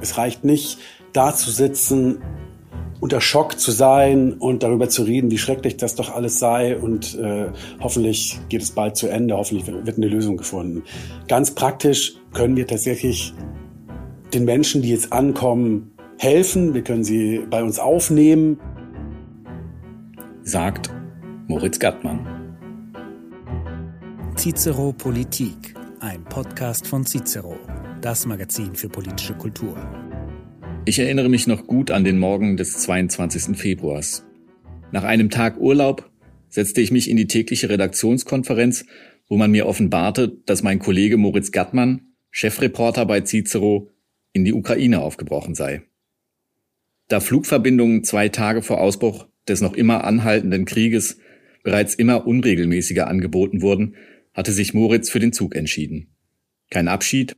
Es reicht nicht, da zu sitzen, unter Schock zu sein und darüber zu reden, wie schrecklich das doch alles sei und äh, hoffentlich geht es bald zu Ende, hoffentlich wird eine Lösung gefunden. Ganz praktisch können wir tatsächlich den Menschen, die jetzt ankommen, helfen. Wir können sie bei uns aufnehmen. Sagt Moritz Gattmann. Cicero Politik, ein Podcast von Cicero, das Magazin für politische Kultur. Ich erinnere mich noch gut an den Morgen des 22. Februars. Nach einem Tag Urlaub setzte ich mich in die tägliche Redaktionskonferenz, wo man mir offenbarte, dass mein Kollege Moritz Gattmann, Chefreporter bei Cicero, in die Ukraine aufgebrochen sei. Da Flugverbindungen zwei Tage vor Ausbruch des noch immer anhaltenden Krieges bereits immer unregelmäßiger angeboten wurden, hatte sich Moritz für den Zug entschieden. Kein Abschied,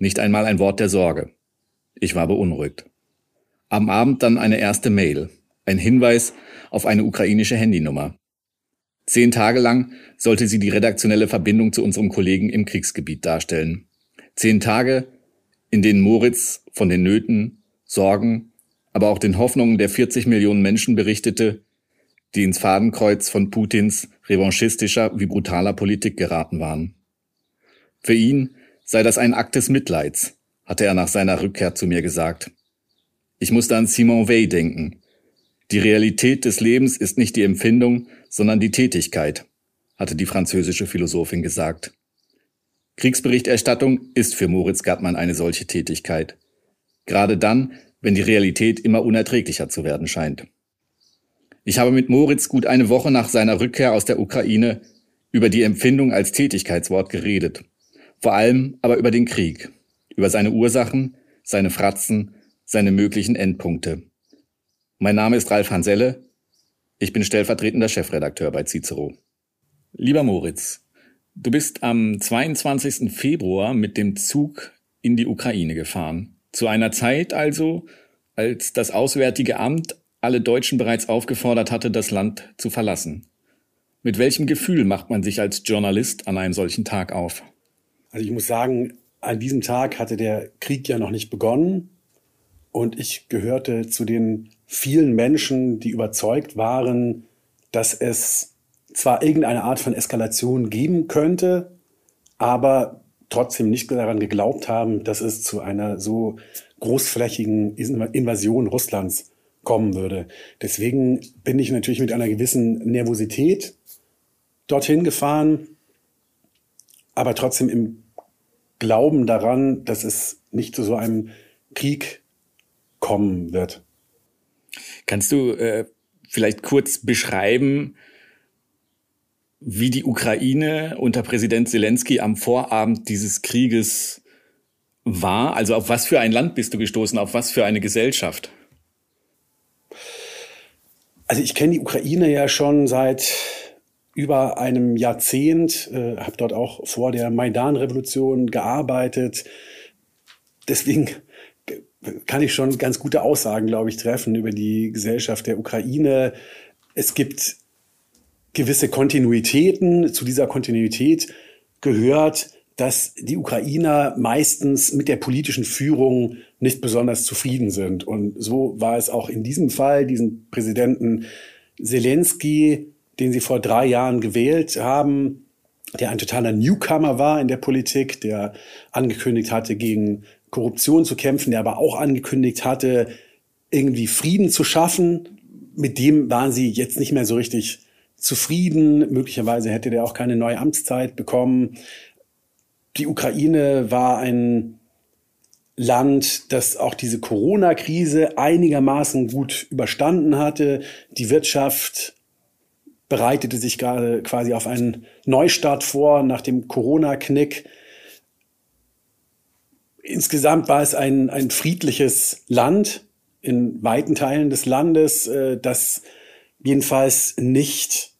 nicht einmal ein Wort der Sorge. Ich war beunruhigt. Am Abend dann eine erste Mail, ein Hinweis auf eine ukrainische Handynummer. Zehn Tage lang sollte sie die redaktionelle Verbindung zu unserem Kollegen im Kriegsgebiet darstellen. Zehn Tage, in denen Moritz von den Nöten, Sorgen, aber auch den Hoffnungen der 40 Millionen Menschen berichtete, die ins Fadenkreuz von Putins revanchistischer wie brutaler Politik geraten waren. Für ihn sei das ein Akt des Mitleids, hatte er nach seiner Rückkehr zu mir gesagt. Ich musste an Simon Weil denken. Die Realität des Lebens ist nicht die Empfindung, sondern die Tätigkeit, hatte die französische Philosophin gesagt. Kriegsberichterstattung ist für Moritz Gattmann eine solche Tätigkeit. Gerade dann, wenn die Realität immer unerträglicher zu werden scheint. Ich habe mit Moritz gut eine Woche nach seiner Rückkehr aus der Ukraine über die Empfindung als Tätigkeitswort geredet. Vor allem aber über den Krieg, über seine Ursachen, seine Fratzen, seine möglichen Endpunkte. Mein Name ist Ralf Hanselle. Ich bin stellvertretender Chefredakteur bei Cicero. Lieber Moritz, du bist am 22. Februar mit dem Zug in die Ukraine gefahren. Zu einer Zeit also, als das Auswärtige Amt alle Deutschen bereits aufgefordert hatte, das Land zu verlassen. Mit welchem Gefühl macht man sich als Journalist an einem solchen Tag auf? Also ich muss sagen, an diesem Tag hatte der Krieg ja noch nicht begonnen und ich gehörte zu den vielen Menschen, die überzeugt waren, dass es zwar irgendeine Art von Eskalation geben könnte, aber trotzdem nicht daran geglaubt haben, dass es zu einer so großflächigen Invasion Russlands kommen würde. Deswegen bin ich natürlich mit einer gewissen Nervosität dorthin gefahren, aber trotzdem im Glauben daran, dass es nicht zu so einem Krieg kommen wird. Kannst du äh, vielleicht kurz beschreiben, wie die Ukraine unter Präsident Zelensky am Vorabend dieses Krieges war? Also auf was für ein Land bist du gestoßen, auf was für eine Gesellschaft? Also ich kenne die Ukraine ja schon seit über einem Jahrzehnt, äh, habe dort auch vor der Maidan-Revolution gearbeitet. Deswegen kann ich schon ganz gute Aussagen, glaube ich, treffen über die Gesellschaft der Ukraine. Es gibt gewisse Kontinuitäten. Zu dieser Kontinuität gehört, dass die Ukrainer meistens mit der politischen Führung nicht besonders zufrieden sind. Und so war es auch in diesem Fall, diesen Präsidenten Zelensky, den sie vor drei Jahren gewählt haben, der ein totaler Newcomer war in der Politik, der angekündigt hatte, gegen Korruption zu kämpfen, der aber auch angekündigt hatte, irgendwie Frieden zu schaffen. Mit dem waren sie jetzt nicht mehr so richtig zufrieden. Möglicherweise hätte der auch keine neue Amtszeit bekommen. Die Ukraine war ein Land, das auch diese Corona-Krise einigermaßen gut überstanden hatte. Die Wirtschaft bereitete sich gerade quasi auf einen Neustart vor nach dem Corona-Knick. Insgesamt war es ein, ein friedliches Land in weiten Teilen des Landes, äh, das jedenfalls nicht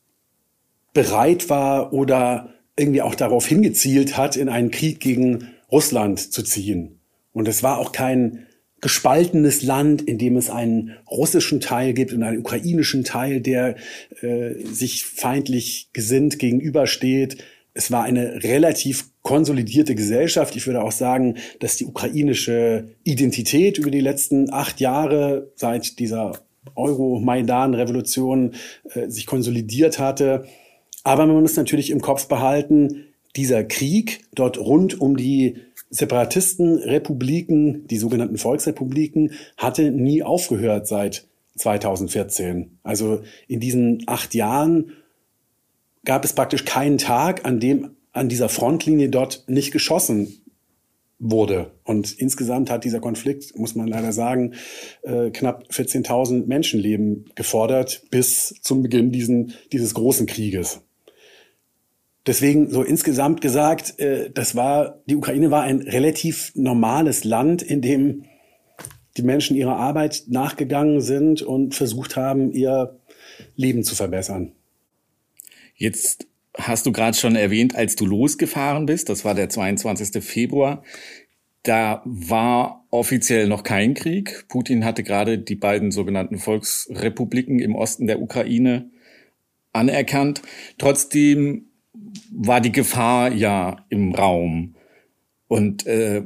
bereit war oder irgendwie auch darauf hingezielt hat, in einen Krieg gegen Russland zu ziehen. Und es war auch kein gespaltenes Land, in dem es einen russischen Teil gibt und einen ukrainischen Teil, der äh, sich feindlich gesinnt gegenübersteht. es war eine relativ konsolidierte Gesellschaft. Ich würde auch sagen, dass die ukrainische Identität über die letzten acht Jahre seit dieser Euro-Maidan-Revolution äh, sich konsolidiert hatte. Aber man muss natürlich im Kopf behalten, dieser Krieg dort rund um die Separatistenrepubliken, die sogenannten Volksrepubliken, hatte nie aufgehört seit 2014. Also in diesen acht Jahren gab es praktisch keinen Tag, an dem an dieser Frontlinie dort nicht geschossen wurde. Und insgesamt hat dieser Konflikt, muss man leider sagen, äh, knapp 14.000 Menschenleben gefordert bis zum Beginn diesen, dieses großen Krieges. Deswegen so insgesamt gesagt, äh, das war, die Ukraine war ein relativ normales Land, in dem die Menschen ihrer Arbeit nachgegangen sind und versucht haben, ihr Leben zu verbessern. Jetzt hast du gerade schon erwähnt, als du losgefahren bist, das war der 22. Februar, da war offiziell noch kein Krieg. Putin hatte gerade die beiden sogenannten Volksrepubliken im Osten der Ukraine anerkannt. Trotzdem war die Gefahr ja im Raum. Und äh,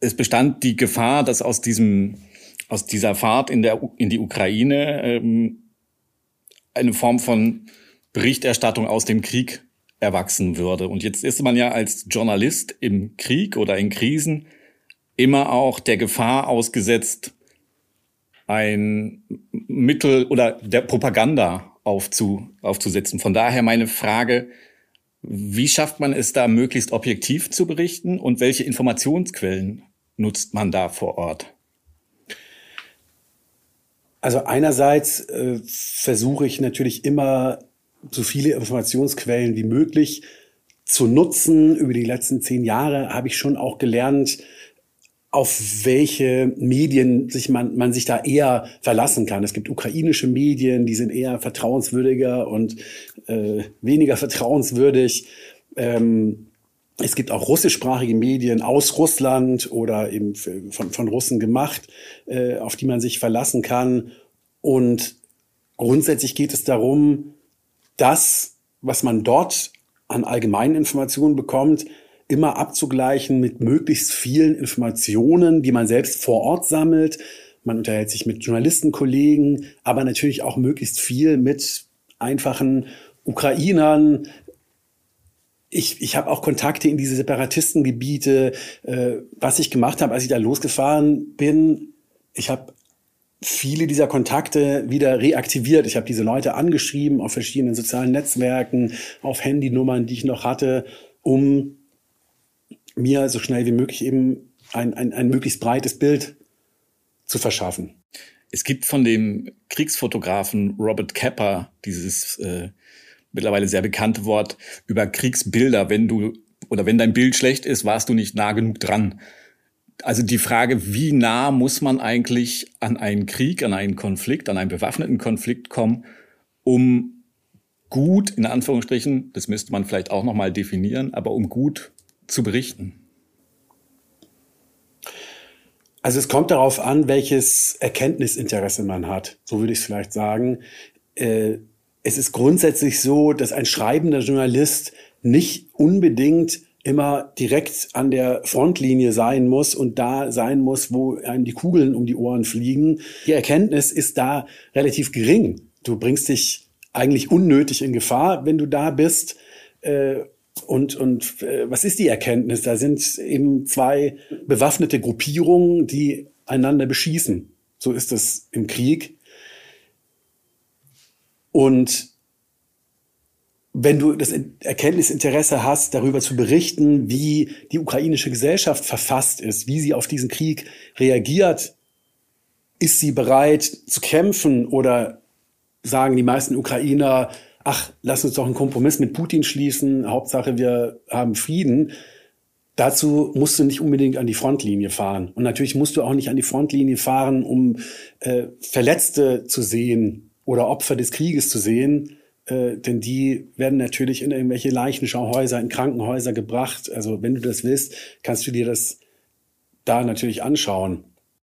es bestand die Gefahr, dass aus diesem aus dieser Fahrt in der in die Ukraine ähm, eine Form von Berichterstattung aus dem Krieg erwachsen würde. Und jetzt ist man ja als Journalist im Krieg oder in Krisen immer auch der Gefahr ausgesetzt, ein Mittel oder der Propaganda aufzu, aufzusetzen. Von daher meine Frage, wie schafft man es da möglichst objektiv zu berichten und welche Informationsquellen nutzt man da vor Ort? Also einerseits äh, versuche ich natürlich immer so viele Informationsquellen wie möglich zu nutzen. Über die letzten zehn Jahre habe ich schon auch gelernt, auf welche Medien sich man, man sich da eher verlassen kann. Es gibt ukrainische Medien, die sind eher vertrauenswürdiger und äh, weniger vertrauenswürdig. Ähm, es gibt auch russischsprachige Medien aus Russland oder eben von, von Russen gemacht, äh, auf die man sich verlassen kann. Und grundsätzlich geht es darum, das, was man dort an allgemeinen Informationen bekommt, immer abzugleichen mit möglichst vielen Informationen, die man selbst vor Ort sammelt. Man unterhält sich mit Journalistenkollegen, aber natürlich auch möglichst viel mit einfachen Ukrainern. Ich, ich habe auch Kontakte in diese Separatistengebiete. Äh, was ich gemacht habe, als ich da losgefahren bin, ich habe viele dieser Kontakte wieder reaktiviert. Ich habe diese Leute angeschrieben auf verschiedenen sozialen Netzwerken, auf Handynummern, die ich noch hatte, um mir so schnell wie möglich eben ein, ein, ein möglichst breites Bild zu verschaffen. Es gibt von dem Kriegsfotografen Robert Kepper dieses äh, mittlerweile sehr bekannte Wort über Kriegsbilder. Wenn du oder wenn dein Bild schlecht ist, warst du nicht nah genug dran also die Frage, wie nah muss man eigentlich an einen Krieg, an einen Konflikt, an einen bewaffneten Konflikt kommen, um gut, in Anführungsstrichen, das müsste man vielleicht auch nochmal definieren, aber um gut zu berichten? Also es kommt darauf an, welches Erkenntnisinteresse man hat. So würde ich es vielleicht sagen. Äh, es ist grundsätzlich so, dass ein schreibender Journalist nicht unbedingt immer direkt an der Frontlinie sein muss und da sein muss, wo einem die Kugeln um die Ohren fliegen. Die Erkenntnis ist da relativ gering. Du bringst dich eigentlich unnötig in Gefahr, wenn du da bist. Äh, und, und äh, was ist die Erkenntnis? Da sind eben zwei bewaffnete Gruppierungen, die einander beschießen. So ist es im Krieg. Und wenn du das Erkenntnisinteresse hast, darüber zu berichten, wie die ukrainische Gesellschaft verfasst ist, wie sie auf diesen Krieg reagiert, ist sie bereit zu kämpfen oder sagen die meisten Ukrainer, ach, lass uns doch einen Kompromiss mit Putin schließen, Hauptsache wir haben Frieden. Dazu musst du nicht unbedingt an die Frontlinie fahren. Und natürlich musst du auch nicht an die Frontlinie fahren, um äh, Verletzte zu sehen oder Opfer des Krieges zu sehen, äh, denn die werden natürlich in irgendwelche Leichenschauhäuser, in Krankenhäuser gebracht. Also wenn du das willst, kannst du dir das da natürlich anschauen.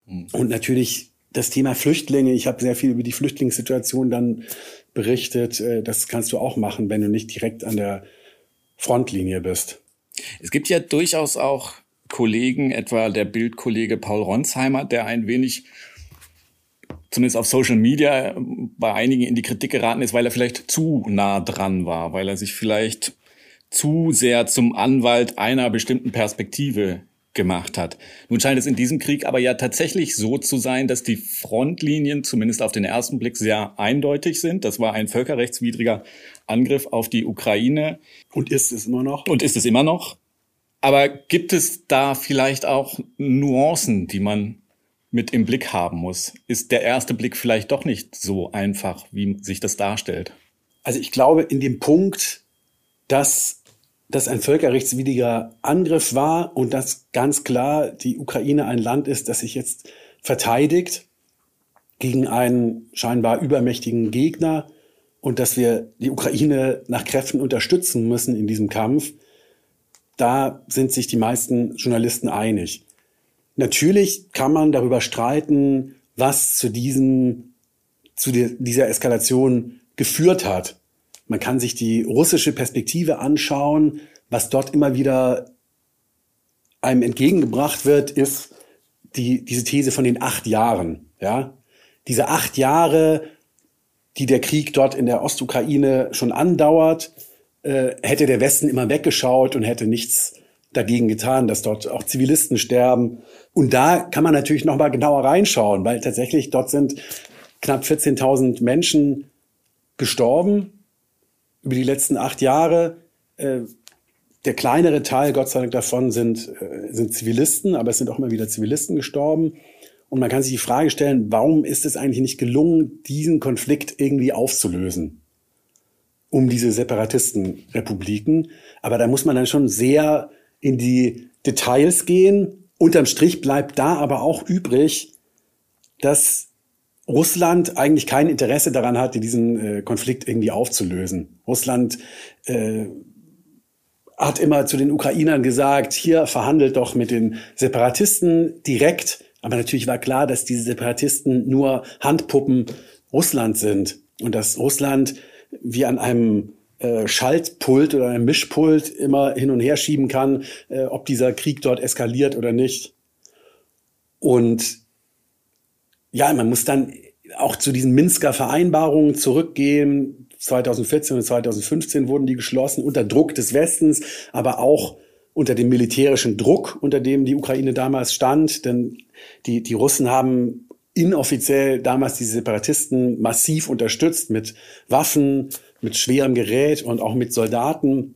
Mhm. Und natürlich das Thema Flüchtlinge. Ich habe sehr viel über die Flüchtlingssituation dann berichtet. Äh, das kannst du auch machen, wenn du nicht direkt an der Frontlinie bist. Es gibt ja durchaus auch Kollegen, etwa der Bildkollege Paul Ronsheimer, der ein wenig zumindest auf Social Media bei einigen in die Kritik geraten ist, weil er vielleicht zu nah dran war, weil er sich vielleicht zu sehr zum Anwalt einer bestimmten Perspektive gemacht hat. Nun scheint es in diesem Krieg aber ja tatsächlich so zu sein, dass die Frontlinien zumindest auf den ersten Blick sehr eindeutig sind. Das war ein völkerrechtswidriger Angriff auf die Ukraine. Und ist es immer noch? Und ist es immer noch. Aber gibt es da vielleicht auch Nuancen, die man mit im Blick haben muss? Ist der erste Blick vielleicht doch nicht so einfach, wie sich das darstellt? Also ich glaube, in dem Punkt, dass das ein völkerrechtswidriger Angriff war und dass ganz klar die Ukraine ein Land ist, das sich jetzt verteidigt gegen einen scheinbar übermächtigen Gegner und dass wir die Ukraine nach Kräften unterstützen müssen in diesem Kampf, da sind sich die meisten Journalisten einig. Natürlich kann man darüber streiten, was zu diesem, zu dieser Eskalation geführt hat. Man kann sich die russische Perspektive anschauen. Was dort immer wieder einem entgegengebracht wird, ist die, diese These von den acht Jahren. Ja, diese acht Jahre, die der Krieg dort in der Ostukraine schon andauert, äh, hätte der Westen immer weggeschaut und hätte nichts dagegen getan, dass dort auch Zivilisten sterben. Und da kann man natürlich noch mal genauer reinschauen, weil tatsächlich dort sind knapp 14.000 Menschen gestorben über die letzten acht Jahre. Äh, der kleinere Teil, Gott sei Dank davon, sind, äh, sind Zivilisten, aber es sind auch immer wieder Zivilisten gestorben. Und man kann sich die Frage stellen, warum ist es eigentlich nicht gelungen, diesen Konflikt irgendwie aufzulösen? Um diese Separatistenrepubliken. Aber da muss man dann schon sehr in die Details gehen. Unterm Strich bleibt da aber auch übrig, dass Russland eigentlich kein Interesse daran hatte, diesen äh, Konflikt irgendwie aufzulösen. Russland äh, hat immer zu den Ukrainern gesagt, hier verhandelt doch mit den Separatisten direkt. Aber natürlich war klar, dass diese Separatisten nur Handpuppen Russland sind und dass Russland wie an einem äh, Schaltpult oder einem Mischpult immer hin und her schieben kann, äh, ob dieser Krieg dort eskaliert oder nicht. Und ja, man muss dann auch zu diesen Minsker Vereinbarungen zurückgehen. 2014 und 2015 wurden die geschlossen unter Druck des Westens, aber auch unter dem militärischen Druck, unter dem die Ukraine damals stand. Denn die, die Russen haben inoffiziell damals diese Separatisten massiv unterstützt mit Waffen, mit schwerem Gerät und auch mit Soldaten,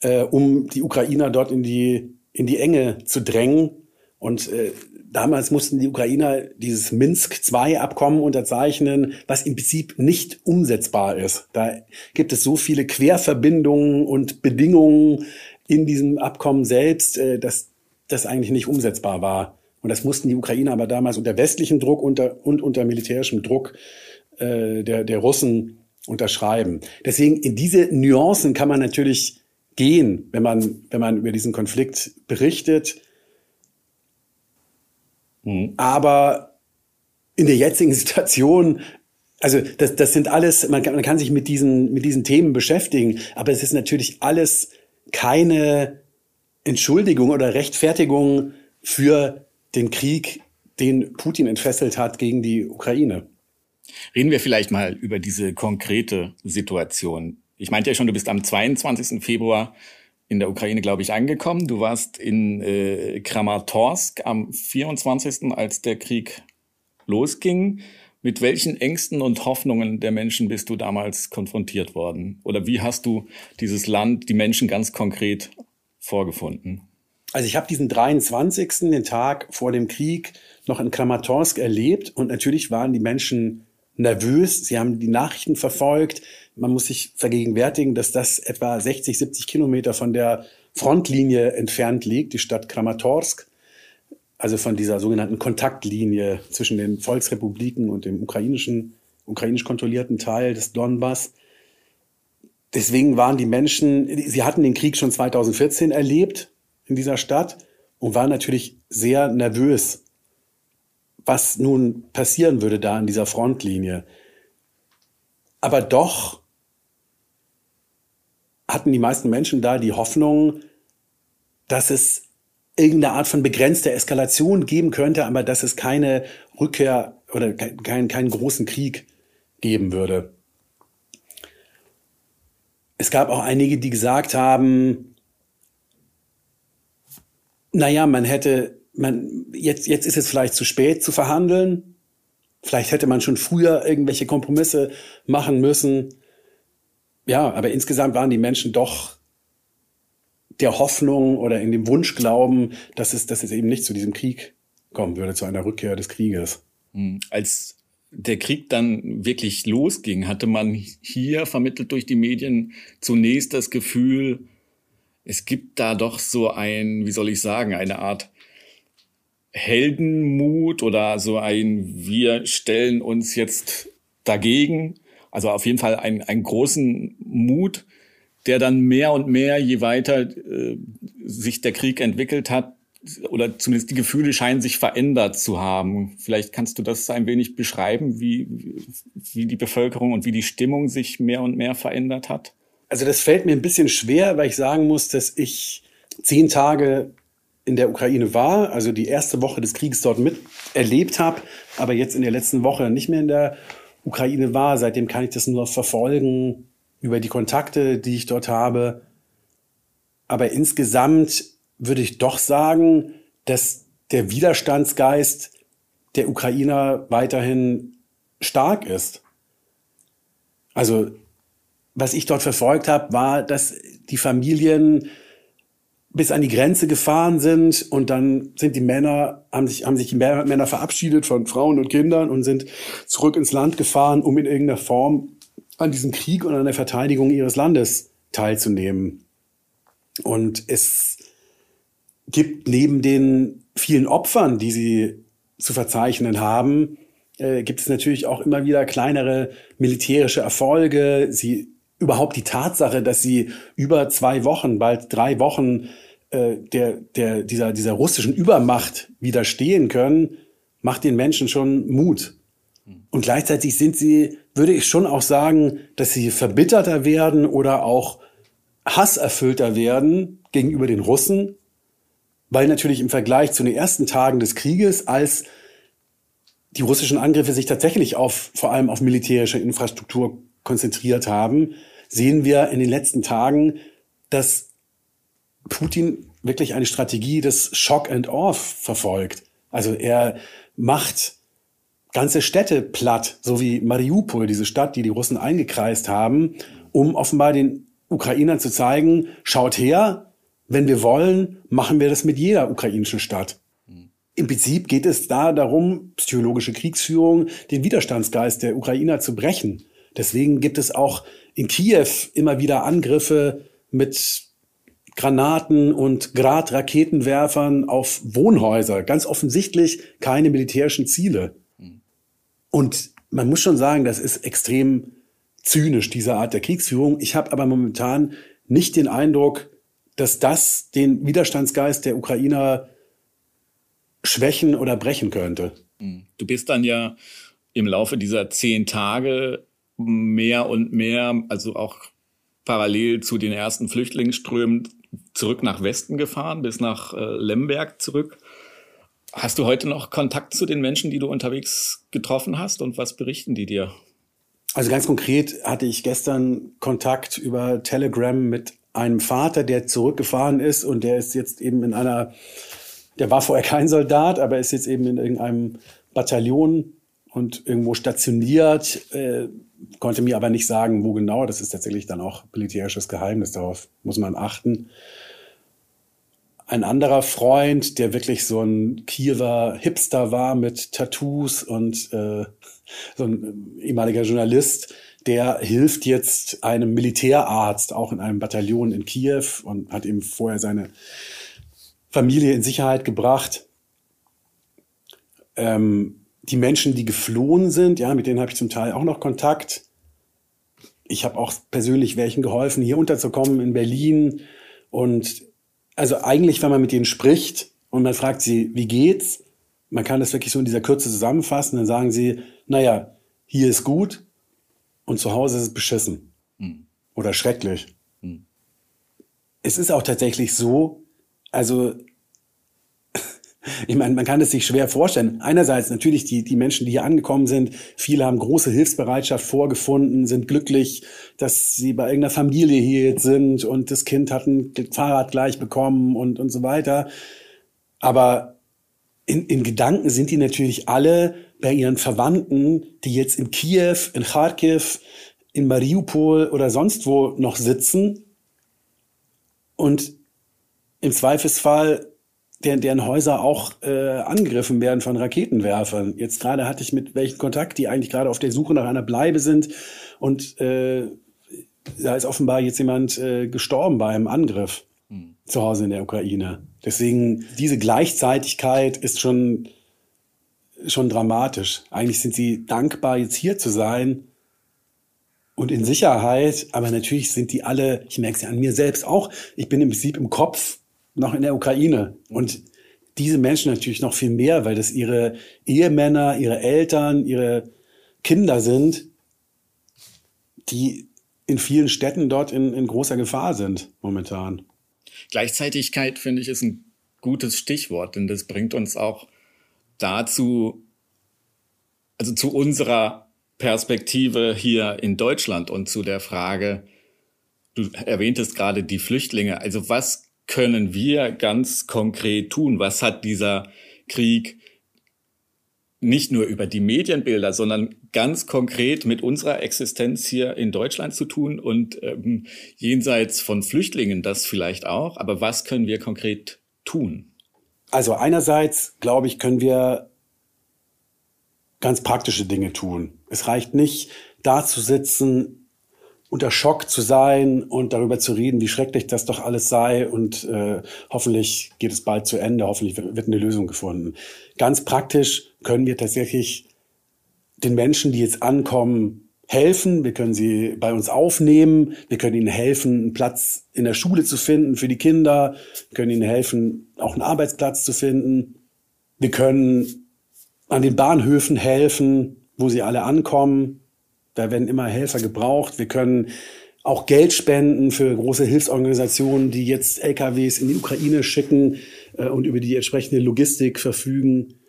äh, um die Ukrainer dort in die, in die Enge zu drängen. Und äh, damals mussten die Ukrainer dieses Minsk-II-Abkommen unterzeichnen, was im Prinzip nicht umsetzbar ist. Da gibt es so viele Querverbindungen und Bedingungen in diesem Abkommen selbst, äh, dass das eigentlich nicht umsetzbar war. Und das mussten die Ukrainer aber damals unter westlichem Druck unter, und unter militärischem Druck äh, der, der Russen unterschreiben. Deswegen in diese Nuancen kann man natürlich gehen, wenn man, wenn man über diesen Konflikt berichtet. Mhm. Aber in der jetzigen Situation, also das, das sind alles, man kann, man kann sich mit diesen, mit diesen Themen beschäftigen, aber es ist natürlich alles keine Entschuldigung oder Rechtfertigung für den Krieg, den Putin entfesselt hat gegen die Ukraine. Reden wir vielleicht mal über diese konkrete Situation. Ich meinte ja schon, du bist am 22. Februar in der Ukraine, glaube ich, angekommen. Du warst in äh, Kramatorsk am 24., als der Krieg losging. Mit welchen Ängsten und Hoffnungen der Menschen bist du damals konfrontiert worden? Oder wie hast du dieses Land, die Menschen ganz konkret vorgefunden? Also ich habe diesen 23., den Tag vor dem Krieg, noch in Kramatorsk erlebt und natürlich waren die Menschen nervös. Sie haben die Nachrichten verfolgt. Man muss sich vergegenwärtigen, dass das etwa 60, 70 Kilometer von der Frontlinie entfernt liegt, die Stadt Kramatorsk, also von dieser sogenannten Kontaktlinie zwischen den Volksrepubliken und dem ukrainischen, ukrainisch kontrollierten Teil des Donbass. Deswegen waren die Menschen, sie hatten den Krieg schon 2014 erlebt in dieser Stadt und waren natürlich sehr nervös, was nun passieren würde da an dieser Frontlinie. Aber doch hatten die meisten Menschen da die Hoffnung, dass es irgendeine Art von begrenzter Eskalation geben könnte, aber dass es keine Rückkehr oder keinen keinen großen Krieg geben würde. Es gab auch einige, die gesagt haben, naja, man hätte, man, jetzt, jetzt ist es vielleicht zu spät zu verhandeln. Vielleicht hätte man schon früher irgendwelche Kompromisse machen müssen. Ja, aber insgesamt waren die Menschen doch der Hoffnung oder in dem Wunsch glauben, dass es, dass es eben nicht zu diesem Krieg kommen würde, zu einer Rückkehr des Krieges. Hm, als der Krieg dann wirklich losging, hatte man hier vermittelt durch die Medien zunächst das Gefühl, es gibt da doch so ein, wie soll ich sagen, eine Art Heldenmut oder so ein, wir stellen uns jetzt dagegen. Also auf jeden Fall einen, einen großen Mut, der dann mehr und mehr, je weiter äh, sich der Krieg entwickelt hat, oder zumindest die Gefühle scheinen sich verändert zu haben. Vielleicht kannst du das ein wenig beschreiben, wie, wie die Bevölkerung und wie die Stimmung sich mehr und mehr verändert hat? Also das fällt mir ein bisschen schwer, weil ich sagen muss, dass ich zehn Tage in der Ukraine war, also die erste Woche des Krieges dort miterlebt habe, aber jetzt in der letzten Woche nicht mehr in der Ukraine war. Seitdem kann ich das nur verfolgen über die Kontakte, die ich dort habe. Aber insgesamt würde ich doch sagen, dass der Widerstandsgeist der Ukrainer weiterhin stark ist. Also was ich dort verfolgt habe, war, dass die Familien bis an die Grenze gefahren sind und dann sind die Männer, haben sich, haben sich die Männer verabschiedet von Frauen und Kindern und sind zurück ins Land gefahren, um in irgendeiner Form an diesem Krieg und an der Verteidigung ihres Landes teilzunehmen. Und es gibt neben den vielen Opfern, die sie zu verzeichnen haben, äh, gibt es natürlich auch immer wieder kleinere militärische Erfolge. Sie überhaupt die Tatsache, dass sie über zwei Wochen, bald drei Wochen äh, der, der, dieser, dieser russischen Übermacht widerstehen können, macht den Menschen schon Mut. Und gleichzeitig sind sie, würde ich schon auch sagen, dass sie verbitterter werden oder auch hasserfüllter werden gegenüber den Russen, weil natürlich im Vergleich zu den ersten Tagen des Krieges, als die russischen Angriffe sich tatsächlich auf, vor allem auf militärische Infrastruktur konzentriert haben, sehen wir in den letzten Tagen, dass Putin wirklich eine Strategie des Shock and Awe verfolgt. Also er macht ganze Städte platt, so wie Mariupol, diese Stadt, die die Russen eingekreist haben, um offenbar den Ukrainern zu zeigen, schaut her, wenn wir wollen, machen wir das mit jeder ukrainischen Stadt. Im Prinzip geht es da darum, psychologische Kriegsführung, den Widerstandsgeist der Ukrainer zu brechen. Deswegen gibt es auch in Kiew immer wieder Angriffe mit Granaten und Grad-Raketenwerfern auf Wohnhäuser. Ganz offensichtlich keine militärischen Ziele. Und man muss schon sagen, das ist extrem zynisch, diese Art der Kriegsführung. Ich habe aber momentan nicht den Eindruck, dass das den Widerstandsgeist der Ukrainer schwächen oder brechen könnte. Du bist dann ja im Laufe dieser zehn Tage mehr und mehr, also auch parallel zu den ersten Flüchtlingsströmen zurück nach Westen gefahren, bis nach äh, Lemberg zurück. Hast du heute noch Kontakt zu den Menschen, die du unterwegs getroffen hast und was berichten die dir? Also ganz konkret hatte ich gestern Kontakt über Telegram mit einem Vater, der zurückgefahren ist und der ist jetzt eben in einer, der war vorher kein Soldat, aber ist jetzt eben in irgendeinem Bataillon und irgendwo stationiert, äh, konnte mir aber nicht sagen, wo genau. Das ist tatsächlich dann auch militärisches Geheimnis, darauf muss man achten. Ein anderer Freund, der wirklich so ein Kiewer Hipster war mit Tattoos und äh, so ein ehemaliger Journalist, der hilft jetzt einem Militärarzt, auch in einem Bataillon in Kiew und hat ihm vorher seine Familie in Sicherheit gebracht. Ähm, die Menschen, die geflohen sind, ja, mit denen habe ich zum Teil auch noch Kontakt. Ich habe auch persönlich welchen geholfen, hier unterzukommen in Berlin. Und also eigentlich, wenn man mit denen spricht und man fragt sie, wie geht's, man kann das wirklich so in dieser Kürze zusammenfassen, dann sagen sie, naja, hier ist gut und zu Hause ist es beschissen. Mhm. Oder schrecklich. Mhm. es ist auch tatsächlich so, also ich meine, man kann es sich schwer vorstellen. Einerseits natürlich die, die Menschen, die hier angekommen sind, viele haben große Hilfsbereitschaft vorgefunden, sind glücklich, dass sie bei irgendeiner Familie hier jetzt sind und das Kind hat ein Fahrrad gleich bekommen und, und so weiter. Aber in, in Gedanken sind die natürlich alle bei ihren Verwandten, die jetzt in Kiew, in Kharkiv, in Mariupol oder sonst wo noch sitzen und im Zweifelsfall deren, deren Häuser auch äh, angegriffen werden von Raketenwerfern. Jetzt gerade hatte ich mit welchen Kontakt, die eigentlich gerade auf der Suche nach einer Bleibe sind und äh, da ist offenbar jetzt jemand äh, gestorben bei einem Angriff hm. zu Hause in der Ukraine. Deswegen diese Gleichzeitigkeit ist schon schon dramatisch. Eigentlich sind sie dankbar, jetzt hier zu sein und in Sicherheit, aber natürlich sind die alle, ich merke es ja an mir selbst auch, ich bin im Prinzip im Kopf noch in der Ukraine. Und diese Menschen natürlich noch viel mehr, weil das ihre Ehemänner, ihre Eltern, ihre Kinder sind, die in vielen Städten dort in, in großer Gefahr sind momentan. Gleichzeitigkeit, finde ich, ist ein gutes Stichwort, denn das bringt uns auch dazu, also zu unserer Perspektive hier in Deutschland und zu der Frage, du erwähntest gerade die Flüchtlinge, also was können wir ganz konkret tun? Was hat dieser Krieg nicht nur über die Medienbilder, sondern ganz konkret mit unserer Existenz hier in Deutschland zu tun und ähm, jenseits von Flüchtlingen das vielleicht auch. Aber was können wir konkret tun? Also einerseits, glaube ich, können wir ganz praktische Dinge tun. Es reicht nicht, da zu sitzen, unter Schock zu sein und darüber zu reden, wie schrecklich das doch alles sei und äh, hoffentlich geht es bald zu Ende, hoffentlich wird eine Lösung gefunden. Ganz praktisch können wir tatsächlich den Menschen, die jetzt ankommen, helfen. Wir können sie bei uns aufnehmen. Wir können ihnen helfen, einen Platz in der Schule zu finden für die Kinder. Wir können ihnen helfen, auch einen Arbeitsplatz zu finden. Wir können an den Bahnhöfen helfen, wo sie alle ankommen. Da werden immer Helfer gebraucht. Wir können auch Geld spenden für große Hilfsorganisationen, die jetzt LKWs in die Ukraine schicken äh, und über die entsprechende Logistik verfügen.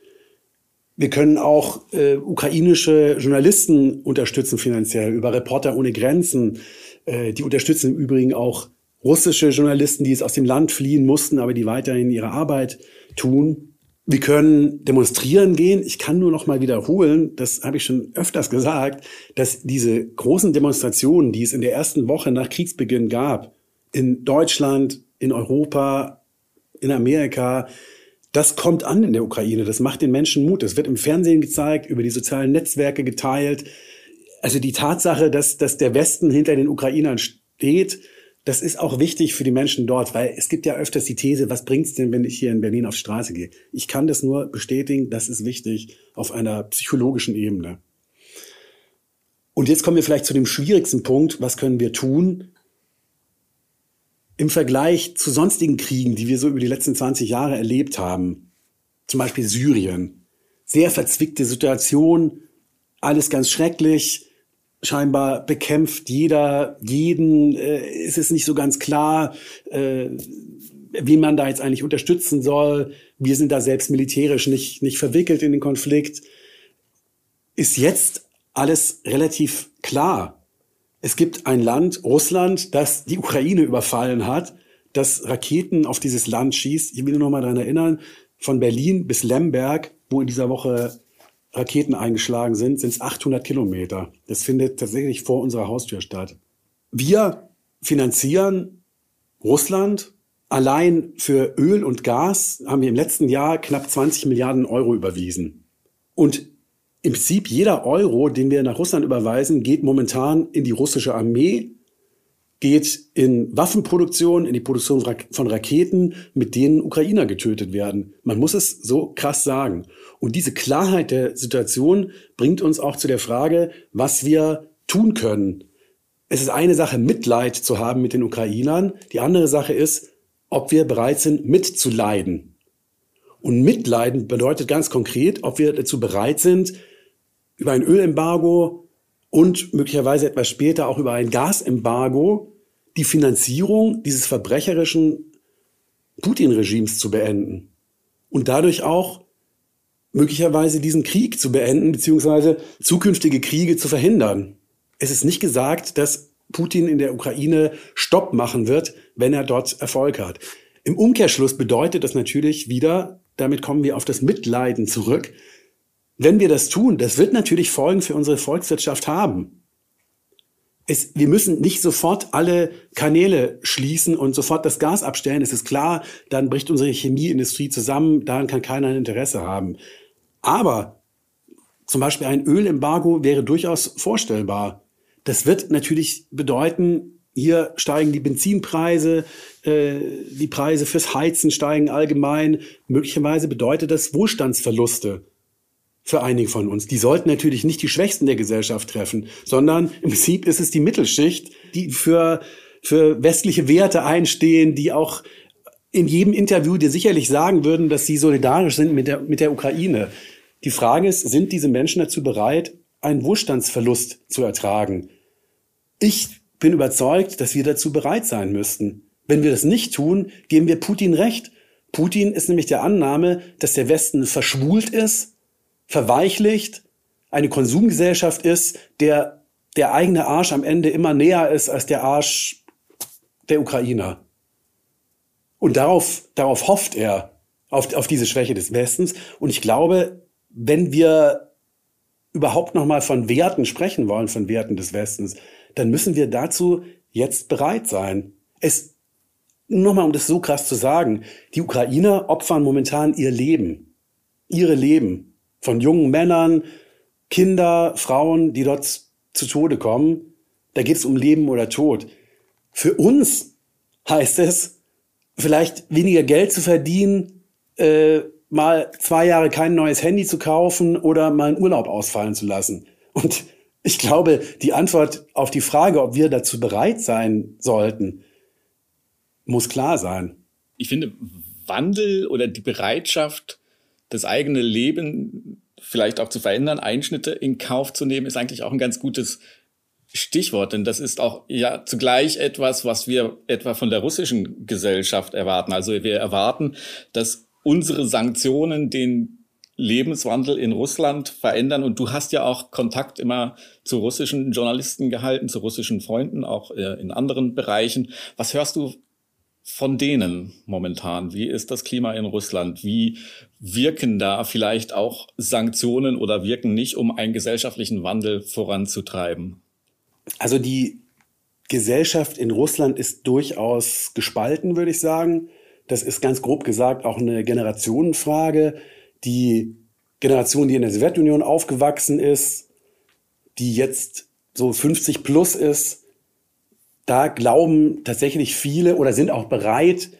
Wir können auch äh, ukrainische Journalisten unterstützen finanziell über Reporter ohne Grenzen. Äh, die unterstützen im Übrigen auch russische Journalisten, die jetzt aus dem Land fliehen mussten, aber die weiterhin ihre Arbeit tun. Wir können demonstrieren gehen. Ich kann nur noch mal wiederholen, das habe ich schon öfters gesagt, dass diese großen Demonstrationen, die es in der ersten Woche nach Kriegsbeginn gab, in Deutschland, in Europa, in Amerika, das kommt an in der Ukraine. Das macht den Menschen Mut. Das wird im Fernsehen gezeigt, über die sozialen Netzwerke geteilt. Also die Tatsache, dass, dass der Westen hinter den Ukrainern steht, das ist auch wichtig für die Menschen dort, weil es gibt ja öfters die These, was bringt's denn, wenn ich hier in Berlin auf die Straße gehe? Ich kann das nur bestätigen, das ist wichtig auf einer psychologischen Ebene. Und jetzt kommen wir vielleicht zu dem schwierigsten Punkt, was können wir tun? Im Vergleich zu sonstigen Kriegen, die wir so über die letzten 20 Jahre erlebt haben, zum Beispiel Syrien, sehr verzwickte Situation, alles ganz schrecklich, scheinbar bekämpft jeder jeden. Äh, ist es nicht so ganz klar, äh, wie man da jetzt eigentlich unterstützen soll. Wir sind da selbst militärisch nicht, nicht verwickelt in den Konflikt. Ist jetzt alles relativ klar. Es gibt ein Land, Russland, das die Ukraine überfallen hat, das Raketen auf dieses Land schießt. Ich will nur noch mal daran erinnern, von Berlin bis Lemberg, wo in dieser Woche Raketen eingeschlagen sind, sind es 800 Kilometer. Das findet tatsächlich vor unserer Haustür statt. Wir finanzieren Russland. Allein für Öl und Gas haben wir im letzten Jahr knapp 20 Milliarden Euro überwiesen. Und im Prinzip jeder Euro, den wir nach Russland überweisen, geht momentan in die russische Armee, geht in Waffenproduktion, in die Produktion von Raketen, mit denen Ukrainer getötet werden. Man muss es so krass sagen. Und diese Klarheit der Situation bringt uns auch zu der Frage, was wir tun können. Es ist eine Sache, Mitleid zu haben mit den Ukrainern. Die andere Sache ist, ob wir bereit sind, mitzuleiden. Und mitleiden bedeutet ganz konkret, ob wir dazu bereit sind, über ein Ölembargo und möglicherweise etwas später auch über ein Gasembargo die Finanzierung dieses verbrecherischen Putin-Regimes zu beenden und dadurch auch möglicherweise diesen Krieg zu beenden, beziehungsweise zukünftige Kriege zu verhindern. Es ist nicht gesagt, dass Putin in der Ukraine Stopp machen wird, wenn er dort Erfolg hat. Im Umkehrschluss bedeutet das natürlich wieder, damit kommen wir auf das Mitleiden zurück. Wenn wir das tun, das wird natürlich Folgen für unsere Volkswirtschaft haben. Es, wir müssen nicht sofort alle Kanäle schließen und sofort das Gas abstellen. Es ist klar, dann bricht unsere Chemieindustrie zusammen. Daran kann keiner ein Interesse haben. Aber zum Beispiel ein Ölembargo wäre durchaus vorstellbar. Das wird natürlich bedeuten, hier steigen die Benzinpreise, äh, die Preise fürs Heizen steigen allgemein. Möglicherweise bedeutet das Wohlstandsverluste für einige von uns. Die sollten natürlich nicht die Schwächsten der Gesellschaft treffen, sondern im Prinzip ist es die Mittelschicht, die für, für westliche Werte einstehen, die auch in jedem Interview dir sicherlich sagen würden, dass sie solidarisch sind mit der, mit der Ukraine. Die Frage ist, sind diese Menschen dazu bereit, einen Wohlstandsverlust zu ertragen? Ich bin überzeugt, dass wir dazu bereit sein müssten. Wenn wir das nicht tun, geben wir Putin recht. Putin ist nämlich der Annahme, dass der Westen verschwult ist, verweichlicht, eine Konsumgesellschaft ist, der der eigene Arsch am Ende immer näher ist als der Arsch der Ukrainer. Und darauf, darauf hofft er, auf, auf diese Schwäche des Westens. Und ich glaube, wenn wir überhaupt noch mal von Werten sprechen wollen, von Werten des Westens, dann müssen wir dazu jetzt bereit sein. Es nochmal, um das so krass zu sagen, die Ukrainer opfern momentan ihr Leben, ihre Leben von jungen Männern, Kinder, Frauen, die dort zu Tode kommen. Da geht es um Leben oder Tod. Für uns heißt es, vielleicht weniger Geld zu verdienen, äh, mal zwei Jahre kein neues Handy zu kaufen oder mal einen Urlaub ausfallen zu lassen. Und ich glaube, die Antwort auf die Frage, ob wir dazu bereit sein sollten, muss klar sein. Ich finde, Wandel oder die Bereitschaft, das eigene Leben vielleicht auch zu verändern, Einschnitte in Kauf zu nehmen, ist eigentlich auch ein ganz gutes Stichwort, denn das ist auch ja zugleich etwas, was wir etwa von der russischen Gesellschaft erwarten. Also wir erwarten, dass unsere Sanktionen den Lebenswandel in Russland verändern. Und du hast ja auch Kontakt immer zu russischen Journalisten gehalten, zu russischen Freunden, auch äh, in anderen Bereichen. Was hörst du von denen momentan? Wie ist das Klima in Russland? Wie wirken da vielleicht auch Sanktionen oder wirken nicht, um einen gesellschaftlichen Wandel voranzutreiben? Also die Gesellschaft in Russland ist durchaus gespalten, würde ich sagen. Das ist ganz grob gesagt auch eine Generationenfrage. Die Generation, die in der Sowjetunion aufgewachsen ist, die jetzt so 50 plus ist, da glauben tatsächlich viele oder sind auch bereit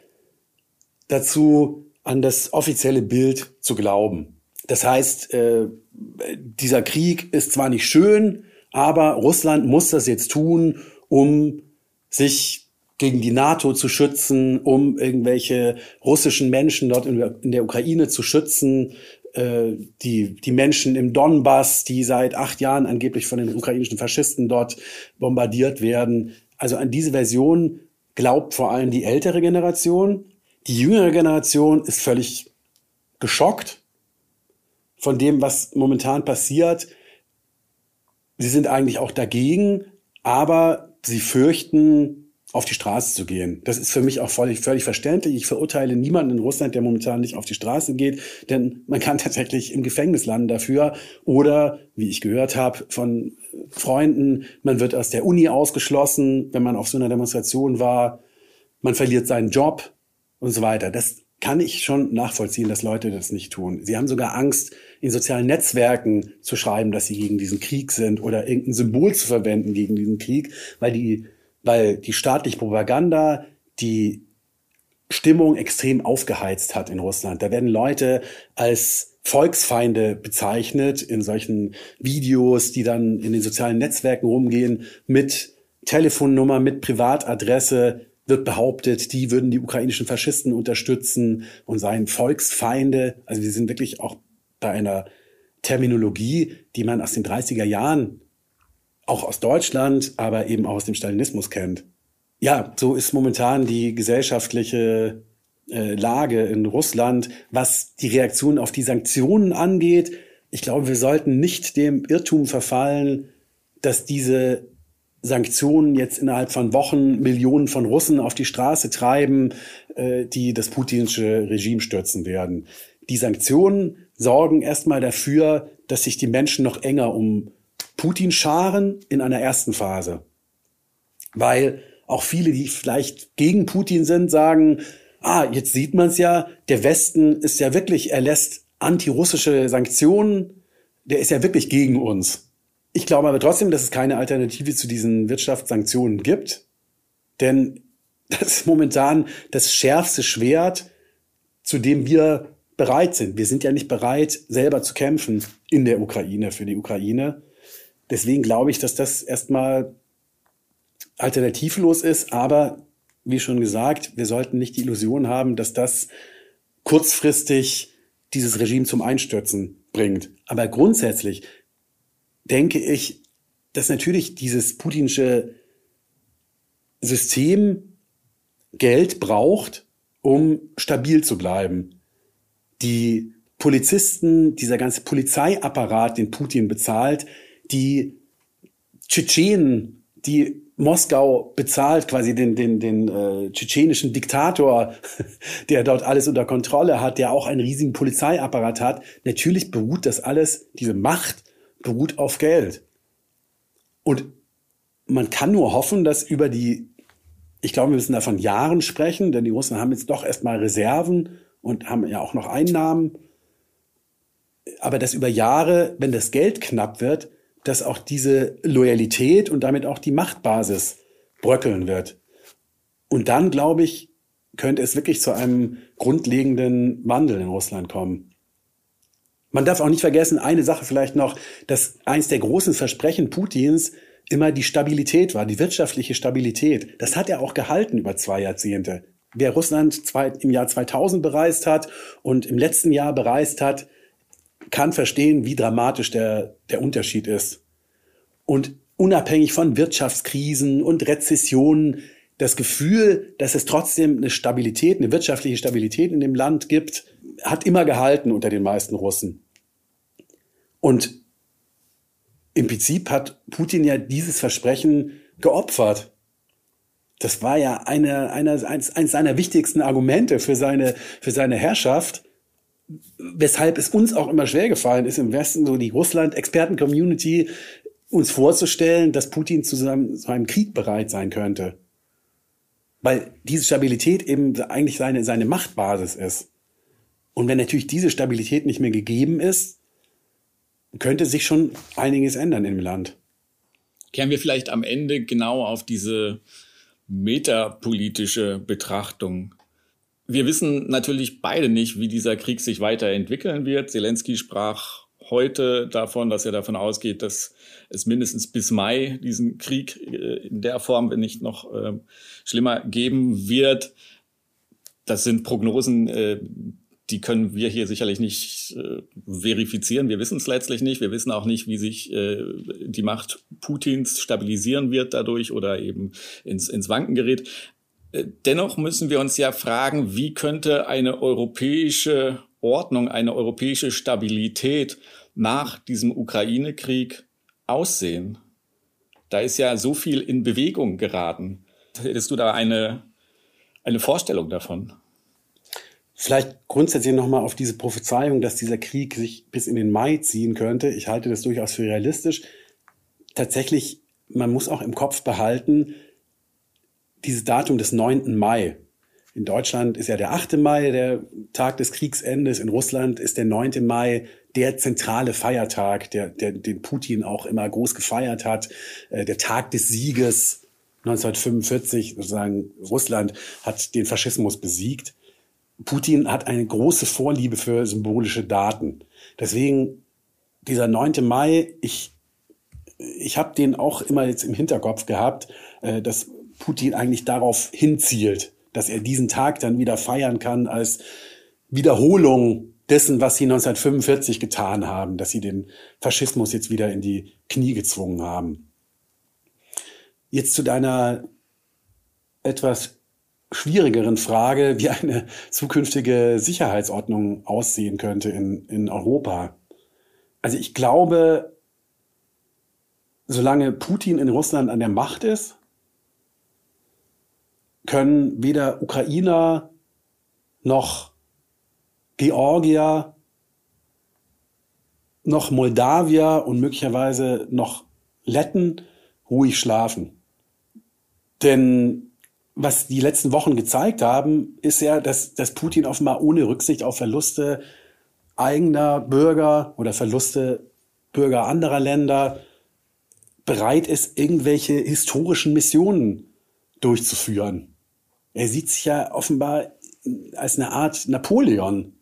dazu, an das offizielle Bild zu glauben. Das heißt, äh, dieser Krieg ist zwar nicht schön, aber Russland muss das jetzt tun, um sich gegen die NATO zu schützen, um irgendwelche russischen Menschen dort in der Ukraine zu schützen, äh, die, die Menschen im Donbass, die seit acht Jahren angeblich von den ukrainischen Faschisten dort bombardiert werden. Also an diese Version glaubt vor allem die ältere Generation. Die jüngere Generation ist völlig geschockt von dem, was momentan passiert. Sie sind eigentlich auch dagegen, aber sie fürchten, auf die Straße zu gehen. Das ist für mich auch völlig, völlig verständlich. Ich verurteile niemanden in Russland, der momentan nicht auf die Straße geht, denn man kann tatsächlich im Gefängnis landen dafür. Oder, wie ich gehört habe von Freunden, man wird aus der Uni ausgeschlossen, wenn man auf so einer Demonstration war. Man verliert seinen Job und so weiter. Das kann ich schon nachvollziehen, dass Leute das nicht tun. Sie haben sogar Angst, in sozialen Netzwerken zu schreiben, dass sie gegen diesen Krieg sind oder irgendein Symbol zu verwenden gegen diesen Krieg, weil die weil die staatliche Propaganda die Stimmung extrem aufgeheizt hat in Russland. Da werden Leute als Volksfeinde bezeichnet in solchen Videos, die dann in den sozialen Netzwerken rumgehen mit Telefonnummer, mit Privatadresse wird behauptet, die würden die ukrainischen Faschisten unterstützen und seien Volksfeinde. Also wir sind wirklich auch bei einer Terminologie, die man aus den 30er Jahren auch aus Deutschland, aber eben auch aus dem Stalinismus kennt. ja, so ist momentan die gesellschaftliche äh, Lage in Russland, was die Reaktion auf die Sanktionen angeht. Ich glaube, wir sollten nicht dem Irrtum verfallen, dass diese Sanktionen jetzt innerhalb von Wochen Millionen von Russen auf die Straße treiben, äh, die das putinsche Regime stürzen werden. Die Sanktionen sorgen erstmal dafür, dass sich die Menschen noch enger um Putin scharen in einer ersten Phase. Weil auch viele, die vielleicht gegen Putin sind, sagen, ah, jetzt sieht man es ja, der Westen ist ja wirklich, er lässt antirussische Sanktionen, der ist ja wirklich gegen uns. Ich glaube aber trotzdem, dass es keine Alternative zu diesen Wirtschaftssanktionen gibt, denn das ist momentan das schärfste Schwert, zu dem wir bereit sind. Wir sind ja nicht bereit, selber zu kämpfen in der Ukraine, für die Ukraine. Deswegen glaube ich, dass das erstmal alternativlos ist, aber wie schon gesagt, wir sollten nicht die Illusion haben, dass das kurzfristig dieses Regime zum Einstürzen bringt. Aber grundsätzlich denke ich, dass natürlich dieses putinsche System Geld braucht, um stabil zu bleiben. Die Polizisten, dieser ganze Polizeiapparat, den Putin bezahlt, die Tschetschenen, die Moskau bezahlt quasi den, den, den äh, tschetschenischen Diktator, der dort alles unter Kontrolle hat, der auch einen riesigen Polizeiapparat hat. Natürlich beruht das alles, diese Macht beruht auf Geld. Und man kann nur hoffen, dass über die, ich glaube, wir müssen da von Jahren sprechen, denn die Russen haben jetzt doch erstmal Reserven und haben ja auch noch Einnahmen. Aber dass über Jahre, wenn das Geld knapp wird, dass auch diese Loyalität und damit auch die Machtbasis bröckeln wird. Und dann, glaube ich, könnte es wirklich zu einem grundlegenden Wandel in Russland kommen. Man darf auch nicht vergessen, eine Sache vielleicht noch, dass eins der großen Versprechen Putins immer die Stabilität war, die wirtschaftliche Stabilität. Das hat er auch gehalten über zwei Jahrzehnte. Wer Russland zwei, im Jahr 2000 bereist hat und im letzten Jahr bereist hat, kann verstehen, wie dramatisch der, der Unterschied ist. Und unabhängig von Wirtschaftskrisen und Rezessionen, das Gefühl, dass es trotzdem eine Stabilität, eine wirtschaftliche Stabilität in dem Land gibt, hat immer gehalten unter den meisten Russen. Und im Prinzip hat Putin ja dieses Versprechen geopfert. Das war ja eine, eine, eins, eines seiner wichtigsten Argumente für seine, für seine Herrschaft weshalb es uns auch immer schwer gefallen ist, im Westen so die Russland-Experten-Community uns vorzustellen, dass Putin zu einem Krieg bereit sein könnte. Weil diese Stabilität eben eigentlich seine, seine Machtbasis ist. Und wenn natürlich diese Stabilität nicht mehr gegeben ist, könnte sich schon einiges ändern im Land. Kehren wir vielleicht am Ende genau auf diese metapolitische Betrachtung wir wissen natürlich beide nicht, wie dieser Krieg sich weiterentwickeln wird. Zelensky sprach heute davon, dass er davon ausgeht, dass es mindestens bis Mai diesen Krieg äh, in der Form, wenn nicht noch äh, schlimmer, geben wird. Das sind Prognosen, äh, die können wir hier sicherlich nicht verifizieren. Wir wissen es letztlich nicht. Wir wissen auch nicht, wie sich die Macht Putins stabilisieren wird dadurch oder eben ins, ins Wanken gerät. Dennoch müssen wir uns ja fragen, wie könnte eine europäische Ordnung, eine europäische Stabilität nach diesem Ukraine-Krieg aussehen? Da ist ja so viel in Bewegung geraten. Hättest du da eine, eine Vorstellung davon? Vielleicht grundsätzlich nochmal auf diese Prophezeiung, dass dieser Krieg sich bis in den Mai ziehen könnte. Ich halte das durchaus für realistisch. Tatsächlich, man muss auch im Kopf behalten, dieses Datum des 9. Mai. In Deutschland ist ja der 8. Mai der Tag des Kriegsendes. In Russland ist der 9. Mai der zentrale Feiertag, der, der, den Putin auch immer groß gefeiert hat. Äh, der Tag des Sieges 1945, sozusagen Russland hat den Faschismus besiegt. Putin hat eine große Vorliebe für symbolische Daten. Deswegen dieser 9. Mai, ich, ich habe den auch immer jetzt im Hinterkopf gehabt, äh, dass Putin eigentlich darauf hinzielt, dass er diesen Tag dann wieder feiern kann als Wiederholung dessen, was sie 1945 getan haben, dass sie den Faschismus jetzt wieder in die Knie gezwungen haben. Jetzt zu deiner etwas schwierigeren Frage, wie eine zukünftige Sicherheitsordnung aussehen könnte in, in Europa. Also ich glaube, solange Putin in Russland an der Macht ist, können weder Ukrainer noch Georgier noch Moldawier und möglicherweise noch Letten ruhig schlafen. Denn was die letzten Wochen gezeigt haben, ist ja, dass, dass Putin offenbar ohne Rücksicht auf Verluste eigener Bürger oder Verluste Bürger anderer Länder bereit ist, irgendwelche historischen Missionen durchzuführen. Er sieht sich ja offenbar als eine Art Napoleon,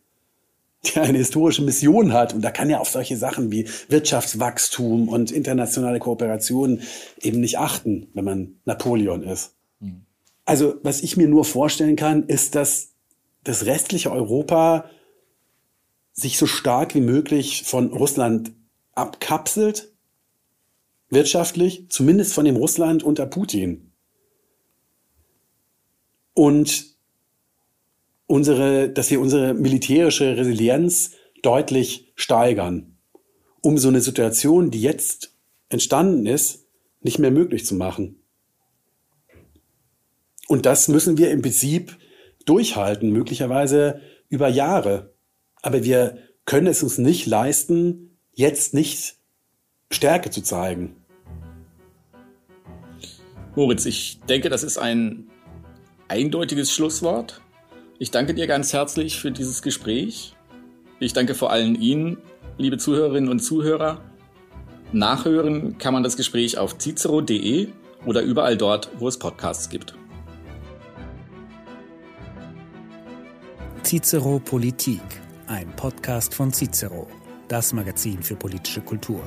der eine historische Mission hat. Und da kann er auf solche Sachen wie Wirtschaftswachstum und internationale Kooperation eben nicht achten, wenn man Napoleon ist. Mhm. Also was ich mir nur vorstellen kann, ist, dass das restliche Europa sich so stark wie möglich von Russland abkapselt, wirtschaftlich, zumindest von dem Russland unter Putin. Und unsere, dass wir unsere militärische Resilienz deutlich steigern, um so eine Situation, die jetzt entstanden ist, nicht mehr möglich zu machen. Und das müssen wir im Prinzip durchhalten, möglicherweise über Jahre. Aber wir können es uns nicht leisten, jetzt nicht Stärke zu zeigen. Moritz, ich denke, das ist ein eindeutiges Schlusswort. Ich danke dir ganz herzlich für dieses Gespräch. Ich danke vor allem Ihnen, liebe Zuhörerinnen und Zuhörer. Nachhören kann man das Gespräch auf cicero.de oder überall dort, wo es Podcasts gibt. Cicero Politik, ein Podcast von Cicero, das Magazin für politische Kultur.